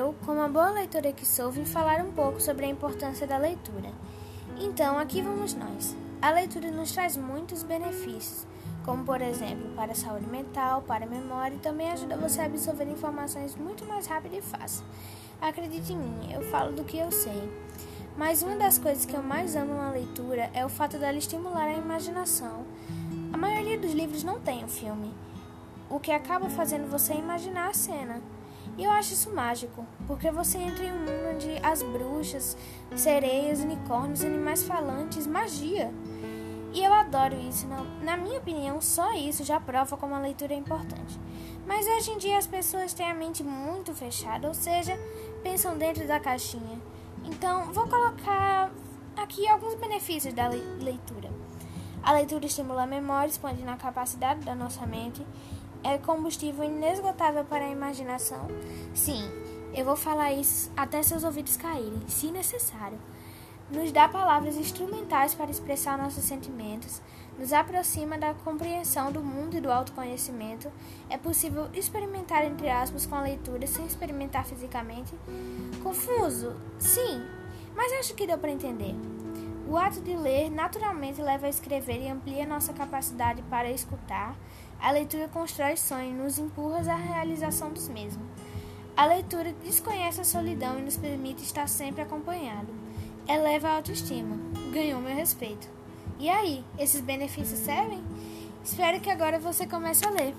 uma boa leitora que sou, vim falar um pouco sobre a importância da leitura. Então, aqui vamos nós. A leitura nos traz muitos benefícios, como por exemplo, para a saúde mental, para a memória e também ajuda você a absorver informações muito mais rápido e fácil. Acredite em mim, eu falo do que eu sei. Mas uma das coisas que eu mais amo na leitura é o fato dela estimular a imaginação. A maioria dos livros não tem um filme, o que acaba fazendo você imaginar a cena. E eu acho isso mágico, porque você entra em um mundo onde as bruxas, sereias, unicórnios, animais falantes, magia. E eu adoro isso. Na minha opinião, só isso já prova como a leitura é importante. Mas hoje em dia as pessoas têm a mente muito fechada, ou seja, pensam dentro da caixinha. Então, vou colocar aqui alguns benefícios da leitura. A leitura estimula a memória, expande na capacidade da nossa mente, é combustível inesgotável para a imaginação. Sim, eu vou falar isso até seus ouvidos caírem, se necessário. Nos dá palavras instrumentais para expressar nossos sentimentos, nos aproxima da compreensão do mundo e do autoconhecimento. É possível experimentar, entre aspas, com a leitura sem experimentar fisicamente. Confuso? Sim, mas acho que deu para entender. O ato de ler naturalmente leva a escrever e amplia nossa capacidade para escutar. A leitura constrói sonhos nos empurra à realização dos mesmos. A leitura desconhece a solidão e nos permite estar sempre acompanhado. Eleva a autoestima. Ganhou meu respeito. E aí, esses benefícios servem? Espero que agora você comece a ler.